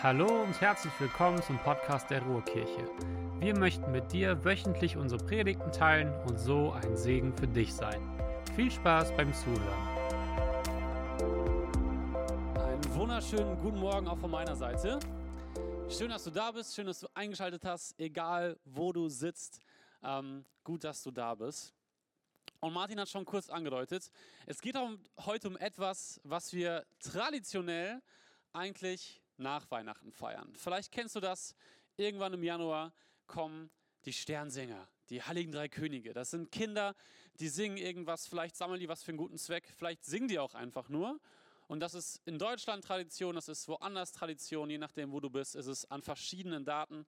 Hallo und herzlich willkommen zum Podcast der Ruhrkirche. Wir möchten mit dir wöchentlich unsere Predigten teilen und so ein Segen für dich sein. Viel Spaß beim Zuhören. Einen wunderschönen guten Morgen auch von meiner Seite. Schön, dass du da bist, schön, dass du eingeschaltet hast, egal wo du sitzt. Ähm, gut, dass du da bist. Und Martin hat schon kurz angedeutet, es geht heute um etwas, was wir traditionell eigentlich nach Weihnachten feiern. Vielleicht kennst du das, irgendwann im Januar kommen die Sternsänger, die Heiligen Drei Könige. Das sind Kinder, die singen irgendwas, vielleicht sammeln die was für einen guten Zweck, vielleicht singen die auch einfach nur. Und das ist in Deutschland Tradition, das ist woanders Tradition, je nachdem, wo du bist, ist es an verschiedenen Daten.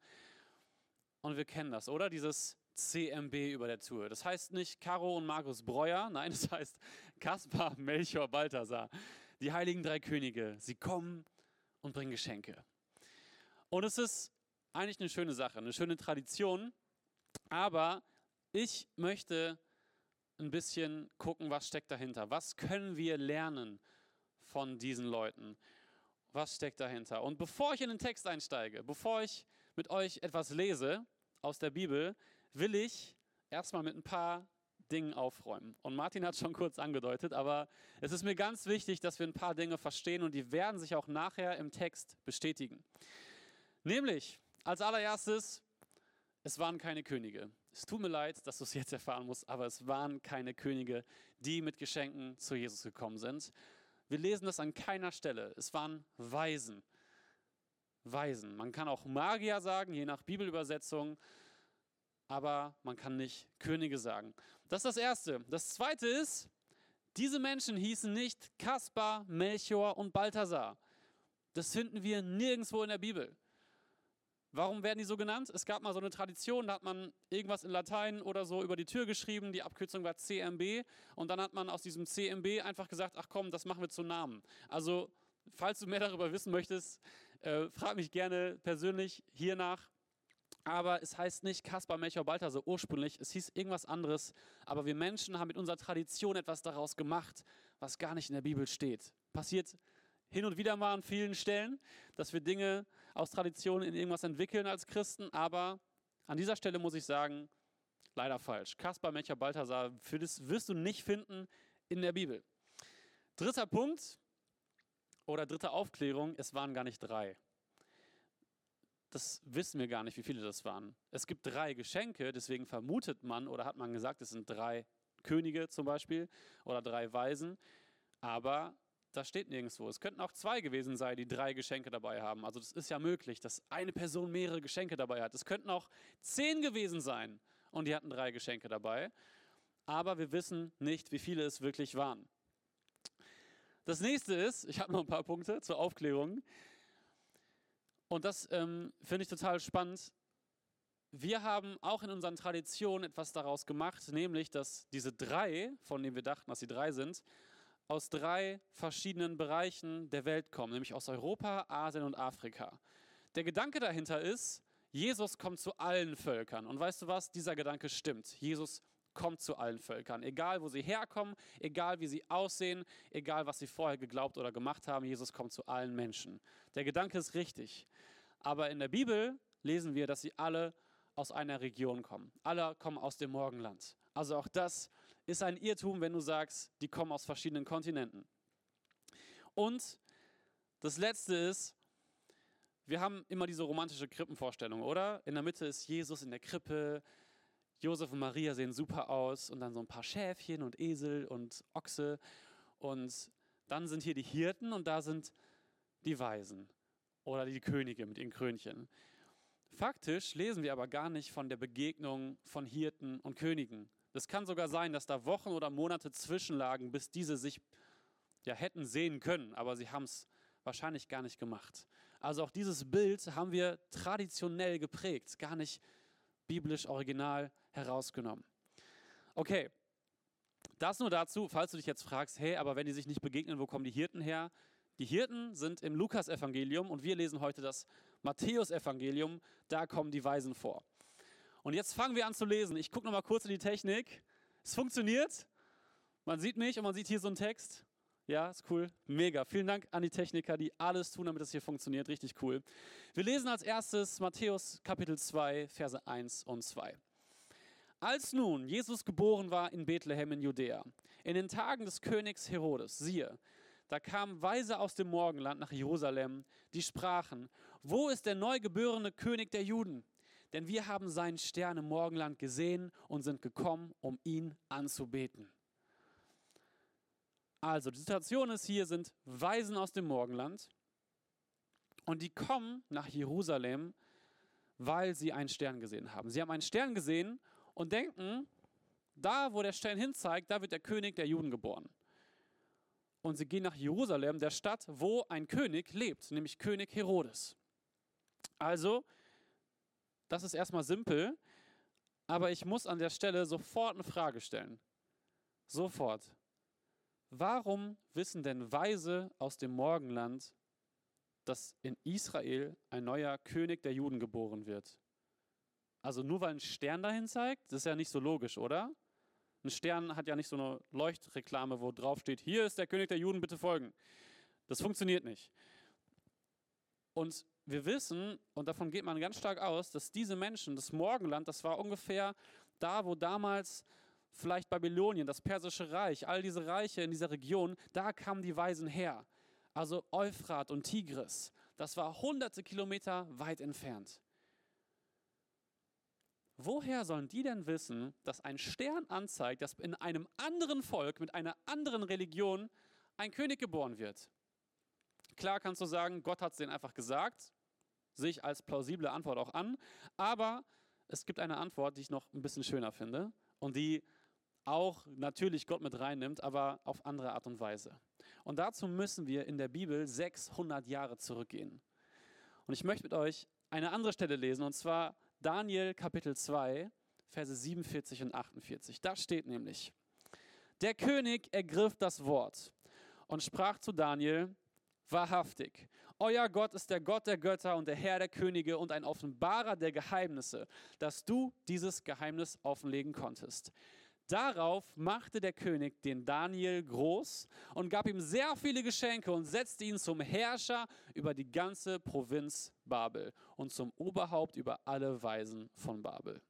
Und wir kennen das, oder? Dieses CMB über der Tour. Das heißt nicht Caro und Markus Breuer, nein, das heißt Kaspar, Melchior, Balthasar. Die Heiligen Drei Könige, sie kommen und bringen Geschenke. Und es ist eigentlich eine schöne Sache, eine schöne Tradition, aber ich möchte ein bisschen gucken, was steckt dahinter. Was können wir lernen von diesen Leuten? Was steckt dahinter? Und bevor ich in den Text einsteige, bevor ich mit euch etwas lese aus der Bibel, will ich erstmal mit ein paar Dingen aufräumen. Und Martin hat schon kurz angedeutet, aber es ist mir ganz wichtig, dass wir ein paar Dinge verstehen und die werden sich auch nachher im Text bestätigen. Nämlich, als allererstes, es waren keine Könige. Es tut mir leid, dass du es jetzt erfahren musst, aber es waren keine Könige, die mit Geschenken zu Jesus gekommen sind. Wir lesen das an keiner Stelle. Es waren Weisen. Weisen. Man kann auch Magier sagen, je nach Bibelübersetzung aber man kann nicht Könige sagen. Das ist das Erste. Das Zweite ist, diese Menschen hießen nicht Kaspar, Melchior und Balthasar. Das finden wir nirgendwo in der Bibel. Warum werden die so genannt? Es gab mal so eine Tradition, da hat man irgendwas in Latein oder so über die Tür geschrieben, die Abkürzung war CMB und dann hat man aus diesem CMB einfach gesagt, ach komm, das machen wir zu Namen. Also, falls du mehr darüber wissen möchtest, äh, frag mich gerne persönlich hier nach aber es heißt nicht Kaspar, Melchior, Balthasar ursprünglich, es hieß irgendwas anderes, aber wir Menschen haben mit unserer Tradition etwas daraus gemacht, was gar nicht in der Bibel steht. Passiert hin und wieder mal an vielen Stellen, dass wir Dinge aus Tradition in irgendwas entwickeln als Christen, aber an dieser Stelle muss ich sagen, leider falsch. Kaspar, Melchior, Balthasar, für das wirst du nicht finden in der Bibel. Dritter Punkt oder dritte Aufklärung, es waren gar nicht drei das wissen wir gar nicht, wie viele das waren. Es gibt drei Geschenke, deswegen vermutet man oder hat man gesagt, es sind drei Könige zum Beispiel oder drei Weisen, aber das steht nirgendwo. Es könnten auch zwei gewesen sein, die drei Geschenke dabei haben. Also das ist ja möglich, dass eine Person mehrere Geschenke dabei hat. Es könnten auch zehn gewesen sein und die hatten drei Geschenke dabei. Aber wir wissen nicht, wie viele es wirklich waren. Das nächste ist, ich habe noch ein paar Punkte zur Aufklärung. Und das ähm, finde ich total spannend. Wir haben auch in unseren Traditionen etwas daraus gemacht, nämlich, dass diese drei, von denen wir dachten, dass sie drei sind, aus drei verschiedenen Bereichen der Welt kommen, nämlich aus Europa, Asien und Afrika. Der Gedanke dahinter ist, Jesus kommt zu allen Völkern. Und weißt du was? Dieser Gedanke stimmt. Jesus kommt zu allen Völkern. Egal, wo sie herkommen, egal, wie sie aussehen, egal, was sie vorher geglaubt oder gemacht haben, Jesus kommt zu allen Menschen. Der Gedanke ist richtig. Aber in der Bibel lesen wir, dass sie alle aus einer Region kommen. Alle kommen aus dem Morgenland. Also auch das ist ein Irrtum, wenn du sagst, die kommen aus verschiedenen Kontinenten. Und das Letzte ist, wir haben immer diese romantische Krippenvorstellung, oder? In der Mitte ist Jesus in der Krippe, Josef und Maria sehen super aus und dann so ein paar Schäfchen und Esel und Ochse und dann sind hier die Hirten und da sind die Weisen oder die Könige mit ihren Krönchen. Faktisch lesen wir aber gar nicht von der Begegnung von Hirten und Königen. Es kann sogar sein, dass da Wochen oder Monate zwischenlagen, bis diese sich ja hätten sehen können, aber sie haben es wahrscheinlich gar nicht gemacht. Also auch dieses Bild haben wir traditionell geprägt, gar nicht biblisch original herausgenommen. Okay, das nur dazu, falls du dich jetzt fragst, hey, aber wenn die sich nicht begegnen, wo kommen die Hirten her? Die Hirten sind im Lukas-Evangelium und wir lesen heute das Matthäus-Evangelium, da kommen die Weisen vor. Und jetzt fangen wir an zu lesen. Ich gucke nochmal kurz in die Technik. Es funktioniert. Man sieht mich und man sieht hier so einen Text. Ja, ist cool. Mega. Vielen Dank an die Techniker, die alles tun, damit das hier funktioniert. Richtig cool. Wir lesen als erstes Matthäus Kapitel 2, Verse 1 und 2. Als nun Jesus geboren war in Bethlehem in Judäa, in den Tagen des Königs Herodes, siehe, da kamen Weise aus dem Morgenland nach Jerusalem, die sprachen, wo ist der neugeborene König der Juden? Denn wir haben seinen Stern im Morgenland gesehen und sind gekommen, um ihn anzubeten. Also, die Situation ist, hier sind Weisen aus dem Morgenland und die kommen nach Jerusalem, weil sie einen Stern gesehen haben. Sie haben einen Stern gesehen und denken, da, wo der Stern hinzeigt, da wird der König der Juden geboren. Und sie gehen nach Jerusalem, der Stadt, wo ein König lebt, nämlich König Herodes. Also, das ist erstmal simpel, aber ich muss an der Stelle sofort eine Frage stellen. Sofort. Warum wissen denn Weise aus dem Morgenland, dass in Israel ein neuer König der Juden geboren wird? Also nur weil ein Stern dahin zeigt, das ist ja nicht so logisch, oder? Ein Stern hat ja nicht so eine Leuchtreklame, wo drauf steht, hier ist der König der Juden, bitte folgen. Das funktioniert nicht. Und wir wissen, und davon geht man ganz stark aus, dass diese Menschen, das Morgenland, das war ungefähr da, wo damals vielleicht Babylonien, das persische Reich, all diese Reiche in dieser Region, da kamen die Weisen her. Also Euphrat und Tigris, das war hunderte Kilometer weit entfernt. Woher sollen die denn wissen, dass ein Stern anzeigt, dass in einem anderen Volk mit einer anderen Religion ein König geboren wird? Klar kannst du sagen, Gott hat es denen einfach gesagt, sehe ich als plausible Antwort auch an, aber es gibt eine Antwort, die ich noch ein bisschen schöner finde und die auch natürlich Gott mit reinnimmt, aber auf andere Art und Weise. Und dazu müssen wir in der Bibel 600 Jahre zurückgehen. Und ich möchte mit euch eine andere Stelle lesen, und zwar Daniel Kapitel 2, Verse 47 und 48. Da steht nämlich, der König ergriff das Wort und sprach zu Daniel, wahrhaftig, euer Gott ist der Gott der Götter und der Herr der Könige und ein Offenbarer der Geheimnisse, dass du dieses Geheimnis offenlegen konntest. Darauf machte der König den Daniel groß und gab ihm sehr viele Geschenke und setzte ihn zum Herrscher über die ganze Provinz Babel und zum Oberhaupt über alle Weisen von Babel.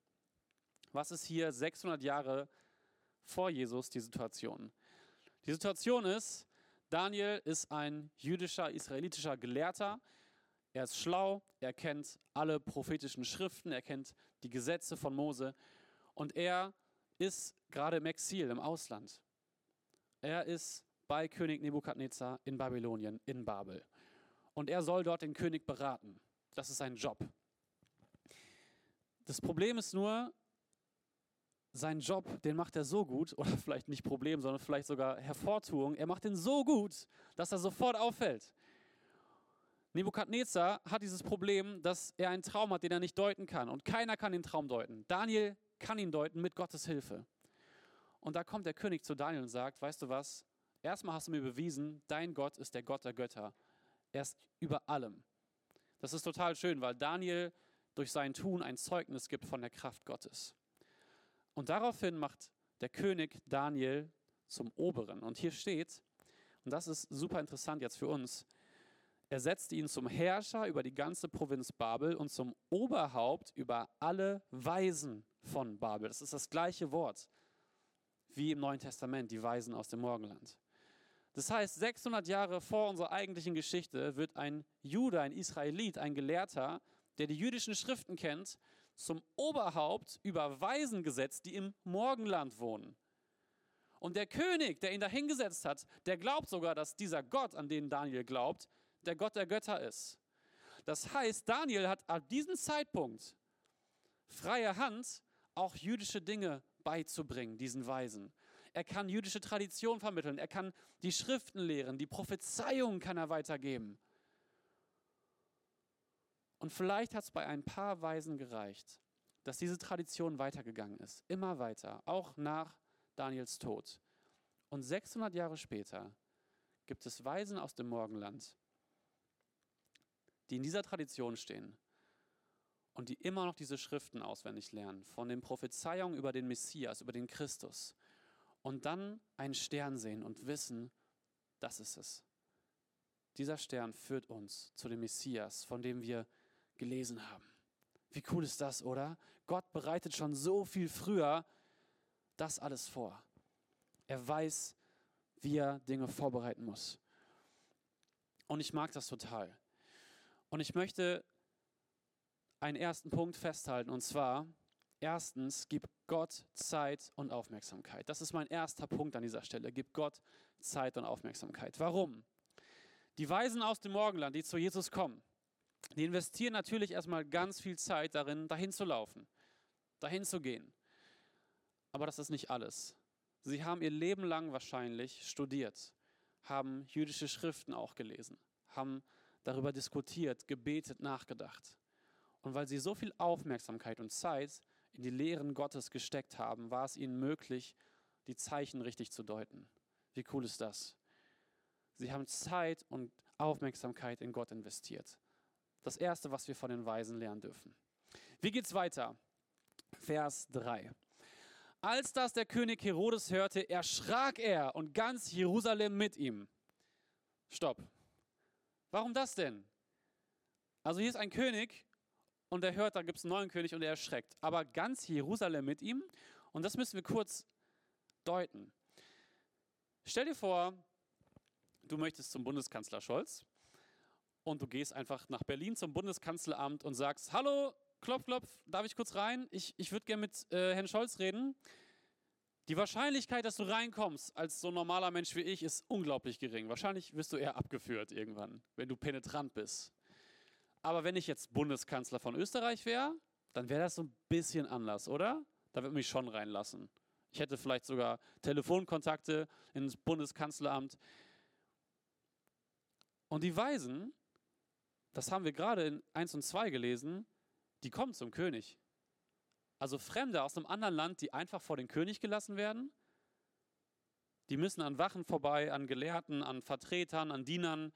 Was ist hier 600 Jahre vor Jesus die Situation? Die Situation ist, Daniel ist ein jüdischer, israelitischer Gelehrter. Er ist schlau, er kennt alle prophetischen Schriften, er kennt die Gesetze von Mose und er ist gerade im Exil, im Ausland. Er ist bei König Nebukadnezar in Babylonien, in Babel. Und er soll dort den König beraten. Das ist sein Job. Das Problem ist nur, sein Job, den macht er so gut, oder vielleicht nicht Problem, sondern vielleicht sogar Hervortuung, er macht ihn so gut, dass er sofort auffällt. Nebukadnezar hat dieses Problem, dass er einen Traum hat, den er nicht deuten kann. Und keiner kann den Traum deuten. Daniel kann ihn deuten mit Gottes Hilfe. Und da kommt der König zu Daniel und sagt, weißt du was, erstmal hast du mir bewiesen, dein Gott ist der Gott der Götter. Er ist über allem. Das ist total schön, weil Daniel durch sein Tun ein Zeugnis gibt von der Kraft Gottes. Und daraufhin macht der König Daniel zum Oberen. Und hier steht, und das ist super interessant jetzt für uns, er setzte ihn zum Herrscher über die ganze Provinz Babel und zum Oberhaupt über alle Weisen von Babel. Das ist das gleiche Wort wie im Neuen Testament, die Weisen aus dem Morgenland. Das heißt, 600 Jahre vor unserer eigentlichen Geschichte wird ein Jude, ein Israelit, ein Gelehrter, der die jüdischen Schriften kennt, zum Oberhaupt über Weisen gesetzt, die im Morgenland wohnen. Und der König, der ihn dahingesetzt hat, der glaubt sogar, dass dieser Gott, an den Daniel glaubt, der Gott der Götter ist. Das heißt, Daniel hat ab diesem Zeitpunkt freie Hand, auch jüdische Dinge beizubringen, diesen Weisen. Er kann jüdische Tradition vermitteln, er kann die Schriften lehren, die Prophezeiungen kann er weitergeben. Und vielleicht hat es bei ein paar Weisen gereicht, dass diese Tradition weitergegangen ist, immer weiter, auch nach Daniels Tod. Und 600 Jahre später gibt es Weisen aus dem Morgenland, die in dieser Tradition stehen und die immer noch diese Schriften auswendig lernen, von den Prophezeiungen über den Messias, über den Christus und dann einen Stern sehen und wissen, das ist es. Dieser Stern führt uns zu dem Messias, von dem wir gelesen haben. Wie cool ist das, oder? Gott bereitet schon so viel früher das alles vor. Er weiß, wie er Dinge vorbereiten muss. Und ich mag das total. Und ich möchte einen ersten Punkt festhalten, und zwar, erstens, gib Gott Zeit und Aufmerksamkeit. Das ist mein erster Punkt an dieser Stelle. Gib Gott Zeit und Aufmerksamkeit. Warum? Die Weisen aus dem Morgenland, die zu Jesus kommen, die investieren natürlich erstmal ganz viel Zeit darin, dahin zu laufen, dahin zu gehen. Aber das ist nicht alles. Sie haben ihr Leben lang wahrscheinlich studiert, haben jüdische Schriften auch gelesen, haben darüber diskutiert, gebetet, nachgedacht. Und weil sie so viel Aufmerksamkeit und Zeit in die Lehren Gottes gesteckt haben, war es ihnen möglich, die Zeichen richtig zu deuten. Wie cool ist das? Sie haben Zeit und Aufmerksamkeit in Gott investiert. Das Erste, was wir von den Weisen lernen dürfen. Wie geht's weiter? Vers 3. Als das der König Herodes hörte, erschrak er und ganz Jerusalem mit ihm. Stopp. Warum das denn? Also hier ist ein König und er hört, da gibt es einen neuen König und er erschreckt. Aber ganz Jerusalem mit ihm. Und das müssen wir kurz deuten. Stell dir vor, du möchtest zum Bundeskanzler Scholz und du gehst einfach nach Berlin zum Bundeskanzleramt und sagst, hallo, klopf, klopf, darf ich kurz rein? Ich, ich würde gerne mit äh, Herrn Scholz reden. Die Wahrscheinlichkeit, dass du reinkommst als so normaler Mensch wie ich, ist unglaublich gering. Wahrscheinlich wirst du eher abgeführt irgendwann, wenn du penetrant bist. Aber wenn ich jetzt Bundeskanzler von Österreich wäre, dann wäre das so ein bisschen anders, oder? Da würde mich schon reinlassen. Ich hätte vielleicht sogar Telefonkontakte ins Bundeskanzleramt. Und die Weisen, das haben wir gerade in 1 und 2 gelesen, die kommen zum König. Also Fremde aus einem anderen Land, die einfach vor den König gelassen werden, die müssen an Wachen vorbei, an Gelehrten, an Vertretern, an Dienern.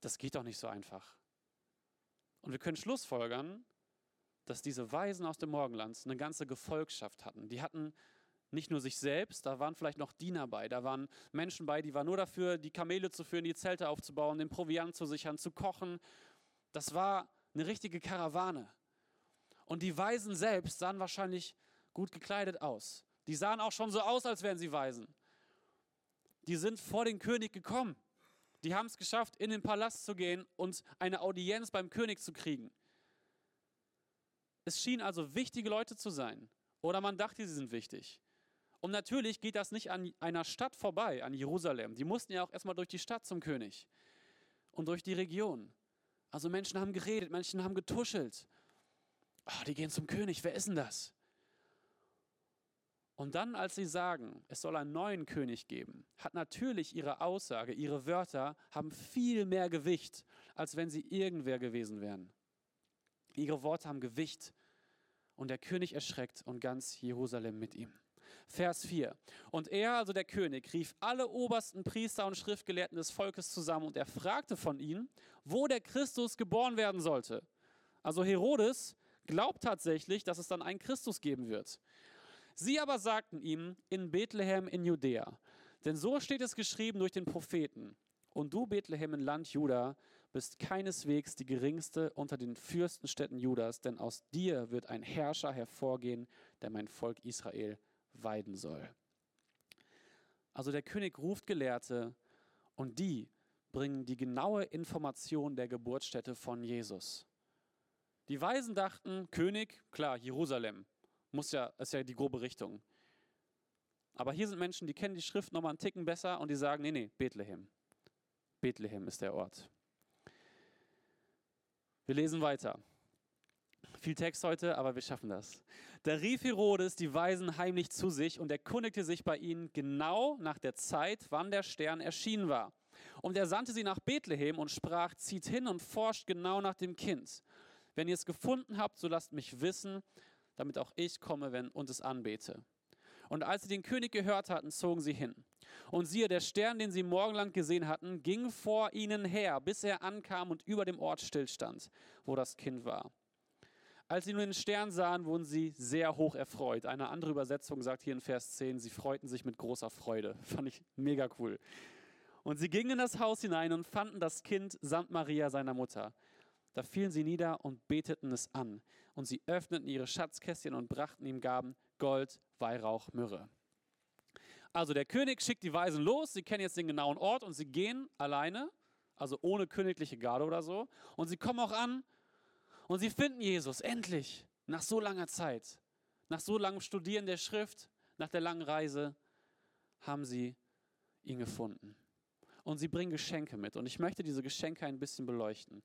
Das geht doch nicht so einfach. Und wir können schlussfolgern, dass diese Weisen aus dem Morgenland eine ganze Gefolgschaft hatten. Die hatten nicht nur sich selbst, da waren vielleicht noch Diener bei, da waren Menschen bei, die waren nur dafür, die Kamele zu führen, die Zelte aufzubauen, den Proviant zu sichern, zu kochen. Das war eine richtige Karawane. Und die Weisen selbst sahen wahrscheinlich gut gekleidet aus. Die sahen auch schon so aus, als wären sie Weisen. Die sind vor den König gekommen. Die haben es geschafft, in den Palast zu gehen und eine Audienz beim König zu kriegen. Es schien also wichtige Leute zu sein. Oder man dachte, sie sind wichtig. Und natürlich geht das nicht an einer Stadt vorbei, an Jerusalem. Die mussten ja auch erstmal durch die Stadt zum König und durch die Region. Also Menschen haben geredet, Menschen haben getuschelt. Oh, die gehen zum König, wer ist denn das? Und dann, als sie sagen, es soll einen neuen König geben, hat natürlich ihre Aussage, ihre Wörter haben viel mehr Gewicht, als wenn sie irgendwer gewesen wären. Ihre Worte haben Gewicht und der König erschreckt und ganz Jerusalem mit ihm. Vers 4. Und er, also der König, rief alle obersten Priester und Schriftgelehrten des Volkes zusammen und er fragte von ihnen, wo der Christus geboren werden sollte. Also Herodes glaubt tatsächlich, dass es dann einen Christus geben wird. Sie aber sagten ihm, in Bethlehem in Judäa. Denn so steht es geschrieben durch den Propheten. Und du, Bethlehem im Land Juda, bist keineswegs die geringste unter den Fürstenstädten Judas, denn aus dir wird ein Herrscher hervorgehen, der mein Volk Israel weiden soll. Also der König ruft Gelehrte und die bringen die genaue Information der Geburtsstätte von Jesus. Die Weisen dachten, König, klar, Jerusalem, muss ja, ist ja die grobe Richtung. Aber hier sind Menschen, die kennen die Schrift nochmal einen Ticken besser und die sagen, nee, nee, Bethlehem. Bethlehem ist der Ort. Wir lesen weiter. Viel Text heute, aber wir schaffen das. Da rief Herodes die Weisen heimlich zu sich und erkundigte sich bei ihnen genau nach der Zeit, wann der Stern erschienen war. Und er sandte sie nach Bethlehem und sprach, zieht hin und forscht genau nach dem Kind. Wenn ihr es gefunden habt, so lasst mich wissen, damit auch ich komme wenn, und es anbete. Und als sie den König gehört hatten, zogen sie hin. Und siehe, der Stern, den sie morgenlang gesehen hatten, ging vor ihnen her, bis er ankam und über dem Ort stillstand, wo das Kind war. Als sie nun den Stern sahen, wurden sie sehr hoch erfreut. Eine andere Übersetzung sagt hier in Vers 10, sie freuten sich mit großer Freude. Fand ich mega cool. Und sie gingen in das Haus hinein und fanden das Kind samt Maria, seiner Mutter. Da fielen sie nieder und beteten es an. Und sie öffneten ihre Schatzkästchen und brachten ihm Gaben, Gold, Weihrauch, Myrrhe. Also der König schickt die Weisen los, sie kennen jetzt den genauen Ort und sie gehen alleine, also ohne königliche Garde oder so. Und sie kommen auch an und sie finden Jesus, endlich, nach so langer Zeit, nach so langem Studieren der Schrift, nach der langen Reise, haben sie ihn gefunden. Und sie bringen Geschenke mit. Und ich möchte diese Geschenke ein bisschen beleuchten,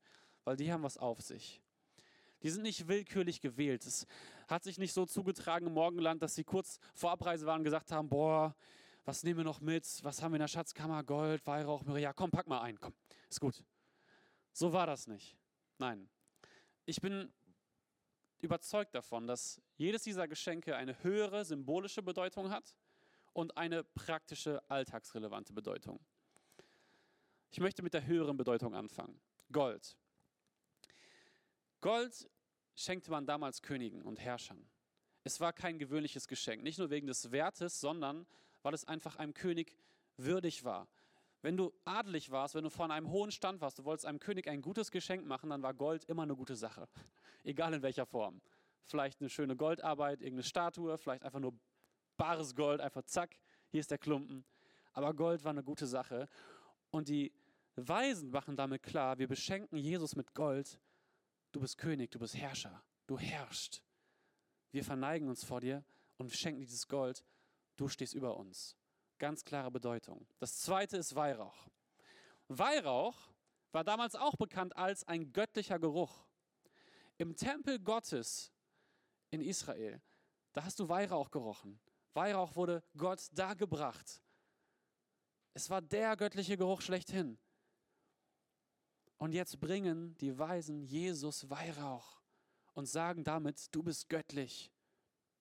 weil die haben was auf sich. Die sind nicht willkürlich gewählt. Es hat sich nicht so zugetragen im Morgenland, dass sie kurz vor Abreise waren und gesagt haben, boah, was nehmen wir noch mit? Was haben wir in der Schatzkammer? Gold, Weihrauch, Myrrhe. Ja, komm, pack mal ein. Komm, ist gut. So war das nicht. Nein. Ich bin überzeugt davon, dass jedes dieser Geschenke eine höhere symbolische Bedeutung hat und eine praktische, alltagsrelevante Bedeutung. Ich möchte mit der höheren Bedeutung anfangen. Gold. Gold schenkte man damals Königen und Herrschern. Es war kein gewöhnliches Geschenk, nicht nur wegen des Wertes, sondern weil es einfach einem König würdig war. Wenn du adelig warst, wenn du von einem hohen Stand warst, du wolltest einem König ein gutes Geschenk machen, dann war Gold immer eine gute Sache. Egal in welcher Form. Vielleicht eine schöne Goldarbeit, irgendeine Statue, vielleicht einfach nur bares Gold, einfach zack, hier ist der Klumpen. Aber Gold war eine gute Sache. Und die Weisen machen damit klar, wir beschenken Jesus mit Gold. Du bist König, du bist Herrscher, du herrschst. Wir verneigen uns vor dir und schenken dieses Gold. Du stehst über uns. Ganz klare Bedeutung. Das zweite ist Weihrauch. Weihrauch war damals auch bekannt als ein göttlicher Geruch. Im Tempel Gottes in Israel, da hast du Weihrauch gerochen. Weihrauch wurde Gott dargebracht. Es war der göttliche Geruch schlechthin. Und jetzt bringen die Weisen Jesus Weihrauch und sagen damit, du bist göttlich,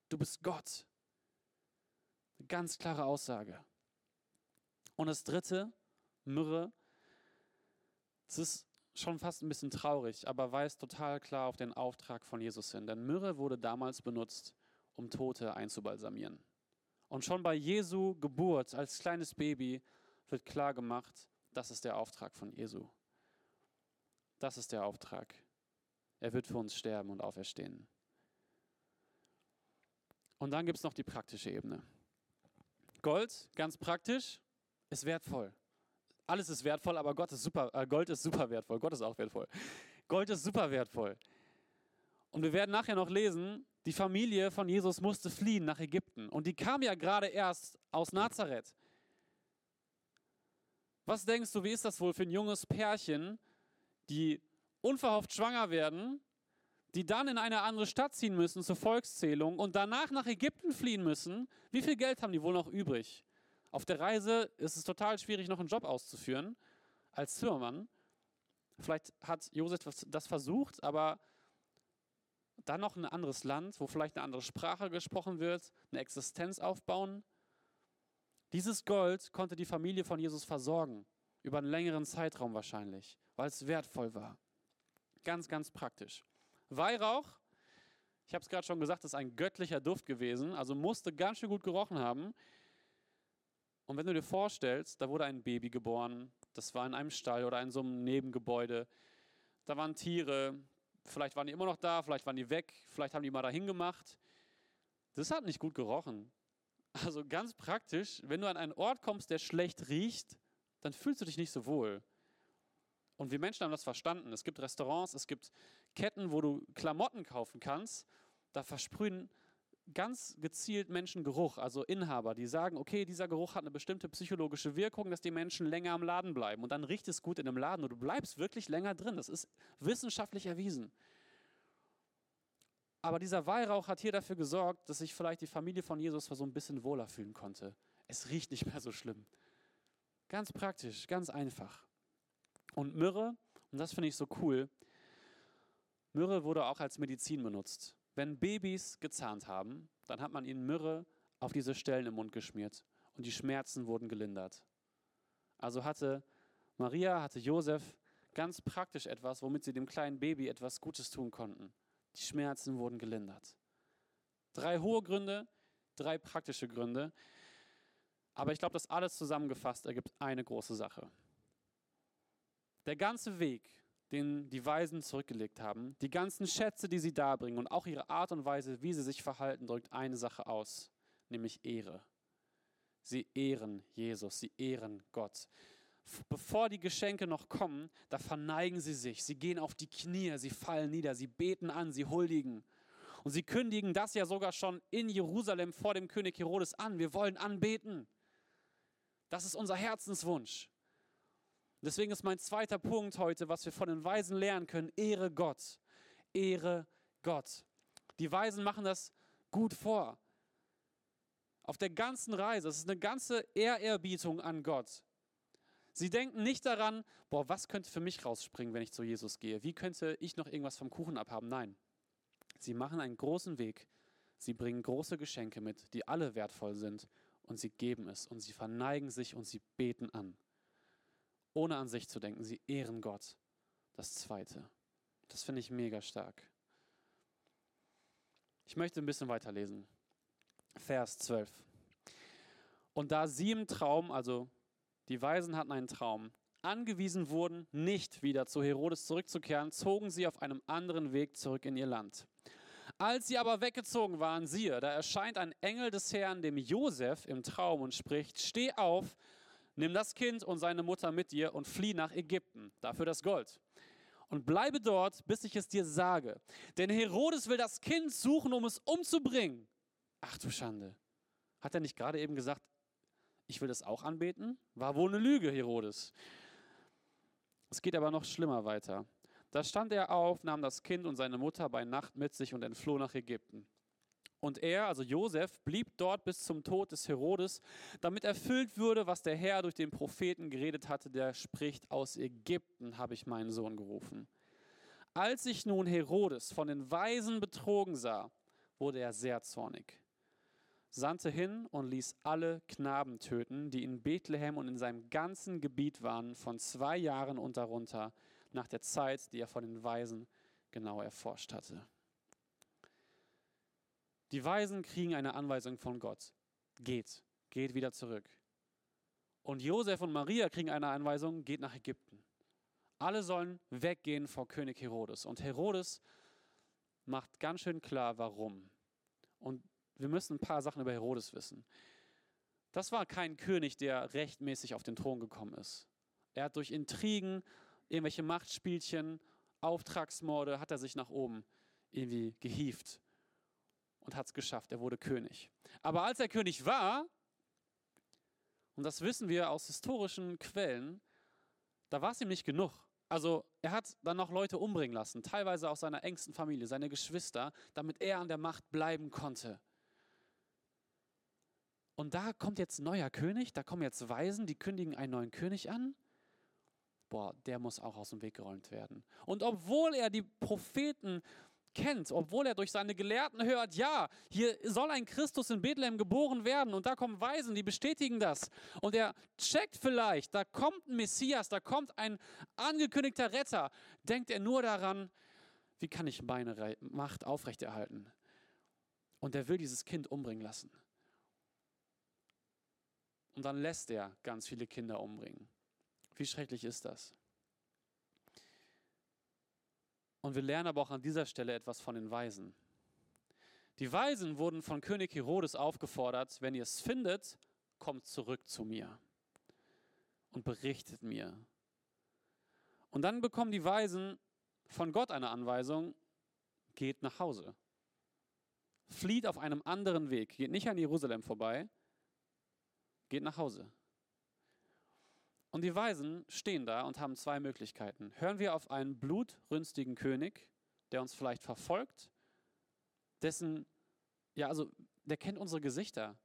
du bist Gott. Eine ganz klare Aussage. Und das dritte, Myrrhe, das ist schon fast ein bisschen traurig, aber weist total klar auf den Auftrag von Jesus hin. Denn Myrrhe wurde damals benutzt, um Tote einzubalsamieren. Und schon bei Jesu Geburt als kleines Baby wird klar gemacht, das ist der Auftrag von Jesu. Das ist der Auftrag. Er wird für uns sterben und auferstehen. Und dann gibt es noch die praktische Ebene. Gold, ganz praktisch, ist wertvoll. Alles ist wertvoll, aber Gott ist super, äh, Gold ist super wertvoll. Gott ist auch wertvoll. Gold ist super wertvoll. Und wir werden nachher noch lesen, die Familie von Jesus musste fliehen nach Ägypten. Und die kam ja gerade erst aus Nazareth. Was denkst du, wie ist das wohl für ein junges Pärchen, die unverhofft schwanger werden, die dann in eine andere Stadt ziehen müssen zur Volkszählung und danach nach Ägypten fliehen müssen? Wie viel Geld haben die wohl noch übrig? Auf der Reise ist es total schwierig, noch einen Job auszuführen als Zimmermann. Vielleicht hat Josef das versucht, aber dann noch ein anderes Land, wo vielleicht eine andere Sprache gesprochen wird, eine Existenz aufbauen. Dieses Gold konnte die Familie von Jesus versorgen, über einen längeren Zeitraum wahrscheinlich, weil es wertvoll war. Ganz, ganz praktisch. Weihrauch, ich habe es gerade schon gesagt, ist ein göttlicher Duft gewesen, also musste ganz schön gut gerochen haben. Und wenn du dir vorstellst, da wurde ein Baby geboren, das war in einem Stall oder in so einem Nebengebäude, da waren Tiere, vielleicht waren die immer noch da, vielleicht waren die weg, vielleicht haben die mal dahin gemacht. Das hat nicht gut gerochen. Also ganz praktisch, wenn du an einen Ort kommst, der schlecht riecht, dann fühlst du dich nicht so wohl. Und wir Menschen haben das verstanden. Es gibt Restaurants, es gibt Ketten, wo du Klamotten kaufen kannst. Da versprühen ganz gezielt Menschen Geruch, also Inhaber, die sagen, okay, dieser Geruch hat eine bestimmte psychologische Wirkung, dass die Menschen länger am Laden bleiben. Und dann riecht es gut in einem Laden und du bleibst wirklich länger drin. Das ist wissenschaftlich erwiesen. Aber dieser Weihrauch hat hier dafür gesorgt, dass sich vielleicht die Familie von Jesus so ein bisschen wohler fühlen konnte. Es riecht nicht mehr so schlimm. Ganz praktisch, ganz einfach. Und Myrrhe, und das finde ich so cool, Myrrhe wurde auch als Medizin benutzt. Wenn Babys gezahnt haben, dann hat man ihnen Myrrhe auf diese Stellen im Mund geschmiert und die Schmerzen wurden gelindert. Also hatte Maria, hatte Josef ganz praktisch etwas, womit sie dem kleinen Baby etwas Gutes tun konnten. Die Schmerzen wurden gelindert. Drei hohe Gründe, drei praktische Gründe. Aber ich glaube, das alles zusammengefasst ergibt eine große Sache. Der ganze Weg, den die Weisen zurückgelegt haben, die ganzen Schätze, die sie darbringen und auch ihre Art und Weise, wie sie sich verhalten, drückt eine Sache aus, nämlich Ehre. Sie ehren Jesus, sie ehren Gott. Bevor die Geschenke noch kommen, da verneigen sie sich, sie gehen auf die Knie, sie fallen nieder, sie beten an, sie huldigen. Und sie kündigen das ja sogar schon in Jerusalem vor dem König Herodes an. Wir wollen anbeten. Das ist unser Herzenswunsch. Deswegen ist mein zweiter Punkt heute, was wir von den Weisen lernen können, Ehre Gott. Ehre Gott. Die Weisen machen das gut vor. Auf der ganzen Reise, es ist eine ganze Ehrerbietung an Gott. Sie denken nicht daran, boah, was könnte für mich rausspringen, wenn ich zu Jesus gehe? Wie könnte ich noch irgendwas vom Kuchen abhaben? Nein. Sie machen einen großen Weg. Sie bringen große Geschenke mit, die alle wertvoll sind und sie geben es und sie verneigen sich und sie beten an. Ohne an sich zu denken, sie ehren Gott. Das Zweite. Das finde ich mega stark. Ich möchte ein bisschen weiterlesen. Vers 12. Und da sie im Traum, also die Weisen hatten einen Traum, angewiesen wurden, nicht wieder zu Herodes zurückzukehren, zogen sie auf einem anderen Weg zurück in ihr Land. Als sie aber weggezogen waren, siehe, da erscheint ein Engel des Herrn dem Josef im Traum und spricht: Steh auf, nimm das Kind und seine Mutter mit dir und flieh nach Ägypten, dafür das Gold. Und bleibe dort, bis ich es dir sage. Denn Herodes will das Kind suchen, um es umzubringen. Ach du Schande. Hat er nicht gerade eben gesagt, ich will das auch anbeten? War wohl eine Lüge, Herodes. Es geht aber noch schlimmer weiter. Da stand er auf, nahm das Kind und seine Mutter bei Nacht mit sich und entfloh nach Ägypten. Und er, also Josef, blieb dort bis zum Tod des Herodes, damit erfüllt würde, was der Herr durch den Propheten geredet hatte, der spricht, aus Ägypten habe ich meinen Sohn gerufen. Als sich nun Herodes von den Weisen betrogen sah, wurde er sehr zornig, sandte hin und ließ alle Knaben töten, die in Bethlehem und in seinem ganzen Gebiet waren, von zwei Jahren und darunter, nach der Zeit, die er von den Weisen genau erforscht hatte. Die Weisen kriegen eine Anweisung von Gott. Geht, geht wieder zurück. Und Josef und Maria kriegen eine Anweisung, geht nach Ägypten. Alle sollen weggehen vor König Herodes. Und Herodes macht ganz schön klar, warum. Und wir müssen ein paar Sachen über Herodes wissen. Das war kein König, der rechtmäßig auf den Thron gekommen ist. Er hat durch Intrigen irgendwelche Machtspielchen, Auftragsmorde, hat er sich nach oben irgendwie gehieft und hat es geschafft. Er wurde König. Aber als er König war, und das wissen wir aus historischen Quellen, da war es ihm nicht genug. Also er hat dann noch Leute umbringen lassen, teilweise aus seiner engsten Familie, seine Geschwister, damit er an der Macht bleiben konnte. Und da kommt jetzt ein neuer König, da kommen jetzt Weisen, die kündigen einen neuen König an boah, der muss auch aus dem Weg geräumt werden. Und obwohl er die Propheten kennt, obwohl er durch seine Gelehrten hört, ja, hier soll ein Christus in Bethlehem geboren werden und da kommen Weisen, die bestätigen das. Und er checkt vielleicht, da kommt ein Messias, da kommt ein angekündigter Retter, denkt er nur daran, wie kann ich meine Macht aufrechterhalten? Und er will dieses Kind umbringen lassen. Und dann lässt er ganz viele Kinder umbringen. Wie schrecklich ist das? Und wir lernen aber auch an dieser Stelle etwas von den Weisen. Die Weisen wurden von König Herodes aufgefordert, wenn ihr es findet, kommt zurück zu mir und berichtet mir. Und dann bekommen die Weisen von Gott eine Anweisung, geht nach Hause. Flieht auf einem anderen Weg, geht nicht an Jerusalem vorbei, geht nach Hause. Und die Weisen stehen da und haben zwei Möglichkeiten. Hören wir auf einen blutrünstigen König, der uns vielleicht verfolgt, dessen, ja, also, der kennt unsere Gesichter.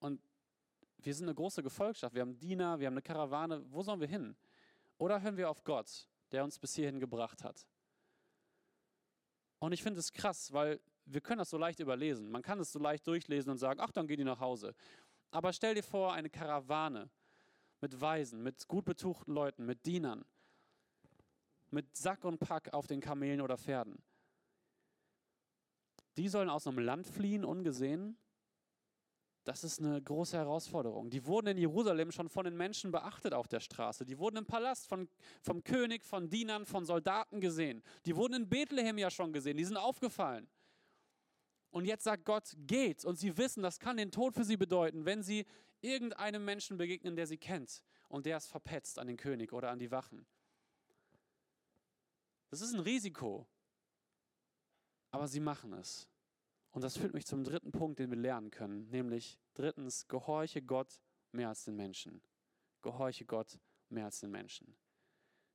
Und wir sind eine große Gefolgschaft. Wir haben Diener, wir haben eine Karawane. Wo sollen wir hin? Oder hören wir auf Gott, der uns bis hierhin gebracht hat? Und ich finde es krass, weil wir können das so leicht überlesen. Man kann es so leicht durchlesen und sagen, ach, dann gehen die nach Hause. Aber stell dir vor, eine Karawane mit Weisen, mit gut betuchten Leuten, mit Dienern, mit Sack und Pack auf den Kamelen oder Pferden. Die sollen aus einem Land fliehen, ungesehen. das ist eine große Herausforderung. Die wurden in Jerusalem schon von den Menschen beachtet auf der Straße. Die wurden im Palast von, vom König, von Dienern, von Soldaten gesehen. Die wurden in Bethlehem ja schon gesehen. Die sind aufgefallen. Und jetzt sagt Gott, geht. Und sie wissen, das kann den Tod für sie bedeuten, wenn sie irgendeinem Menschen begegnen, der sie kennt und der ist verpetzt an den König oder an die Wachen. Das ist ein Risiko. Aber sie machen es. Und das führt mich zum dritten Punkt, den wir lernen können, nämlich drittens, gehorche Gott mehr als den Menschen. Gehorche Gott mehr als den Menschen.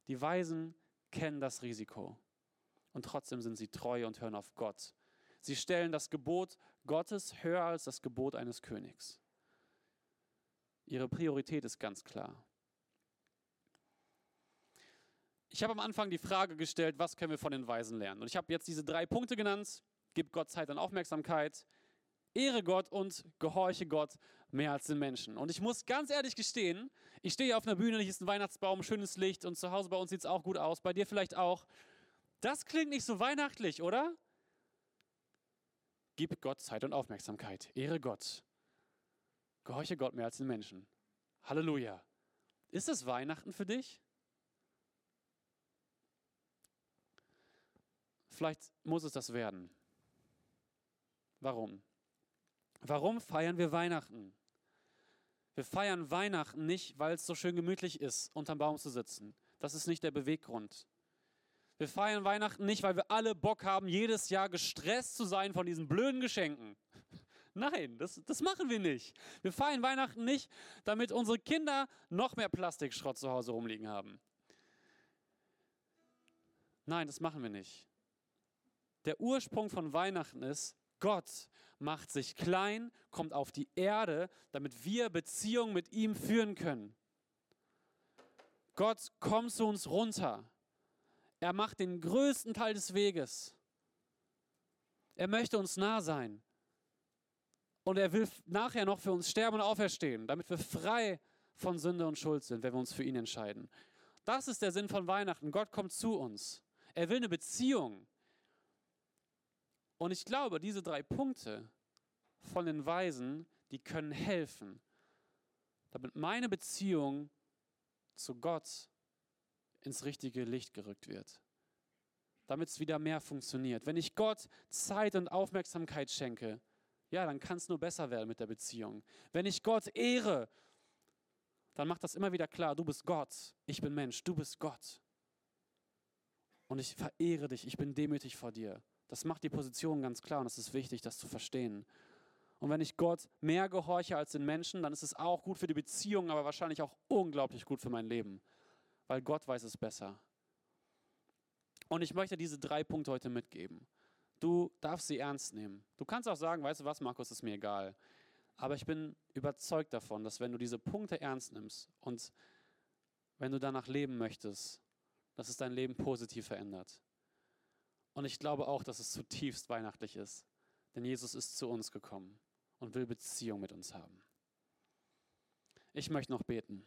Die Weisen kennen das Risiko und trotzdem sind sie treu und hören auf Gott. Sie stellen das Gebot Gottes höher als das Gebot eines Königs. Ihre Priorität ist ganz klar. Ich habe am Anfang die Frage gestellt, was können wir von den Weisen lernen? Und ich habe jetzt diese drei Punkte genannt, gib Gott Zeit und Aufmerksamkeit, ehre Gott und gehorche Gott mehr als den Menschen. Und ich muss ganz ehrlich gestehen, ich stehe auf einer Bühne, hier ist ein Weihnachtsbaum, schönes Licht und zu Hause bei uns sieht es auch gut aus, bei dir vielleicht auch. Das klingt nicht so weihnachtlich, oder? Gib Gott Zeit und Aufmerksamkeit, ehre Gott, gehorche Gott mehr als den Menschen. Halleluja. Ist es Weihnachten für dich? Vielleicht muss es das werden. Warum? Warum feiern wir Weihnachten? Wir feiern Weihnachten nicht, weil es so schön gemütlich ist, unterm Baum zu sitzen. Das ist nicht der Beweggrund. Wir feiern Weihnachten nicht, weil wir alle Bock haben, jedes Jahr gestresst zu sein von diesen blöden Geschenken. Nein, das, das machen wir nicht. Wir feiern Weihnachten nicht, damit unsere Kinder noch mehr Plastikschrott zu Hause rumliegen haben. Nein, das machen wir nicht. Der Ursprung von Weihnachten ist, Gott macht sich klein, kommt auf die Erde, damit wir Beziehungen mit ihm führen können. Gott kommt zu uns runter. Er macht den größten Teil des Weges. Er möchte uns nah sein. Und er will nachher noch für uns sterben und auferstehen, damit wir frei von Sünde und Schuld sind, wenn wir uns für ihn entscheiden. Das ist der Sinn von Weihnachten. Gott kommt zu uns. Er will eine Beziehung. Und ich glaube, diese drei Punkte von den Weisen, die können helfen, damit meine Beziehung zu Gott ins richtige Licht gerückt wird. Damit es wieder mehr funktioniert. Wenn ich Gott Zeit und Aufmerksamkeit schenke, ja, dann kann es nur besser werden mit der Beziehung. Wenn ich Gott ehre, dann macht das immer wieder klar, du bist Gott, ich bin Mensch, du bist Gott. Und ich verehre dich, ich bin demütig vor dir. Das macht die Position ganz klar und es ist wichtig, das zu verstehen. Und wenn ich Gott mehr gehorche als den Menschen, dann ist es auch gut für die Beziehung, aber wahrscheinlich auch unglaublich gut für mein Leben, weil Gott weiß es besser. Und ich möchte diese drei Punkte heute mitgeben. Du darfst sie ernst nehmen. Du kannst auch sagen, weißt du was, Markus, ist mir egal. Aber ich bin überzeugt davon, dass wenn du diese Punkte ernst nimmst und wenn du danach leben möchtest, dass es dein Leben positiv verändert. Und ich glaube auch, dass es zutiefst weihnachtlich ist. Denn Jesus ist zu uns gekommen und will Beziehung mit uns haben. Ich möchte noch beten.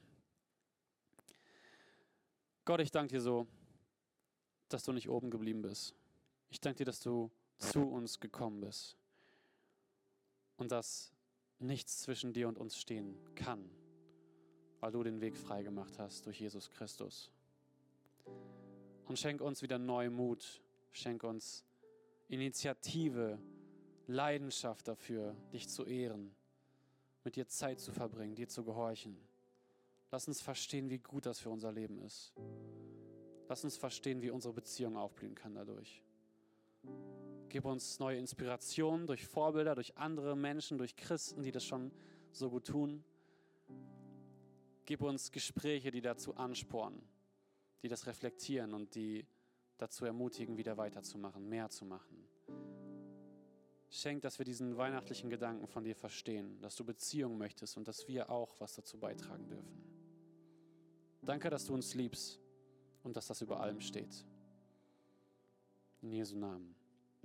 Gott, ich danke dir so, dass du nicht oben geblieben bist. Ich danke dir, dass du zu uns gekommen bist und dass nichts zwischen dir und uns stehen kann, weil du den Weg freigemacht hast durch Jesus Christus. Und schenk uns wieder neu Mut, Schenk uns Initiative, Leidenschaft dafür, dich zu ehren, mit dir Zeit zu verbringen, dir zu gehorchen. Lass uns verstehen, wie gut das für unser Leben ist. Lass uns verstehen, wie unsere Beziehung aufblühen kann dadurch. Gib uns neue Inspirationen durch Vorbilder, durch andere Menschen, durch Christen, die das schon so gut tun. Gib uns Gespräche, die dazu anspornen, die das reflektieren und die dazu ermutigen, wieder weiterzumachen, mehr zu machen. Schenk, dass wir diesen weihnachtlichen Gedanken von dir verstehen, dass du Beziehung möchtest und dass wir auch was dazu beitragen dürfen. Danke, dass du uns liebst und dass das über allem steht. In Jesu Namen.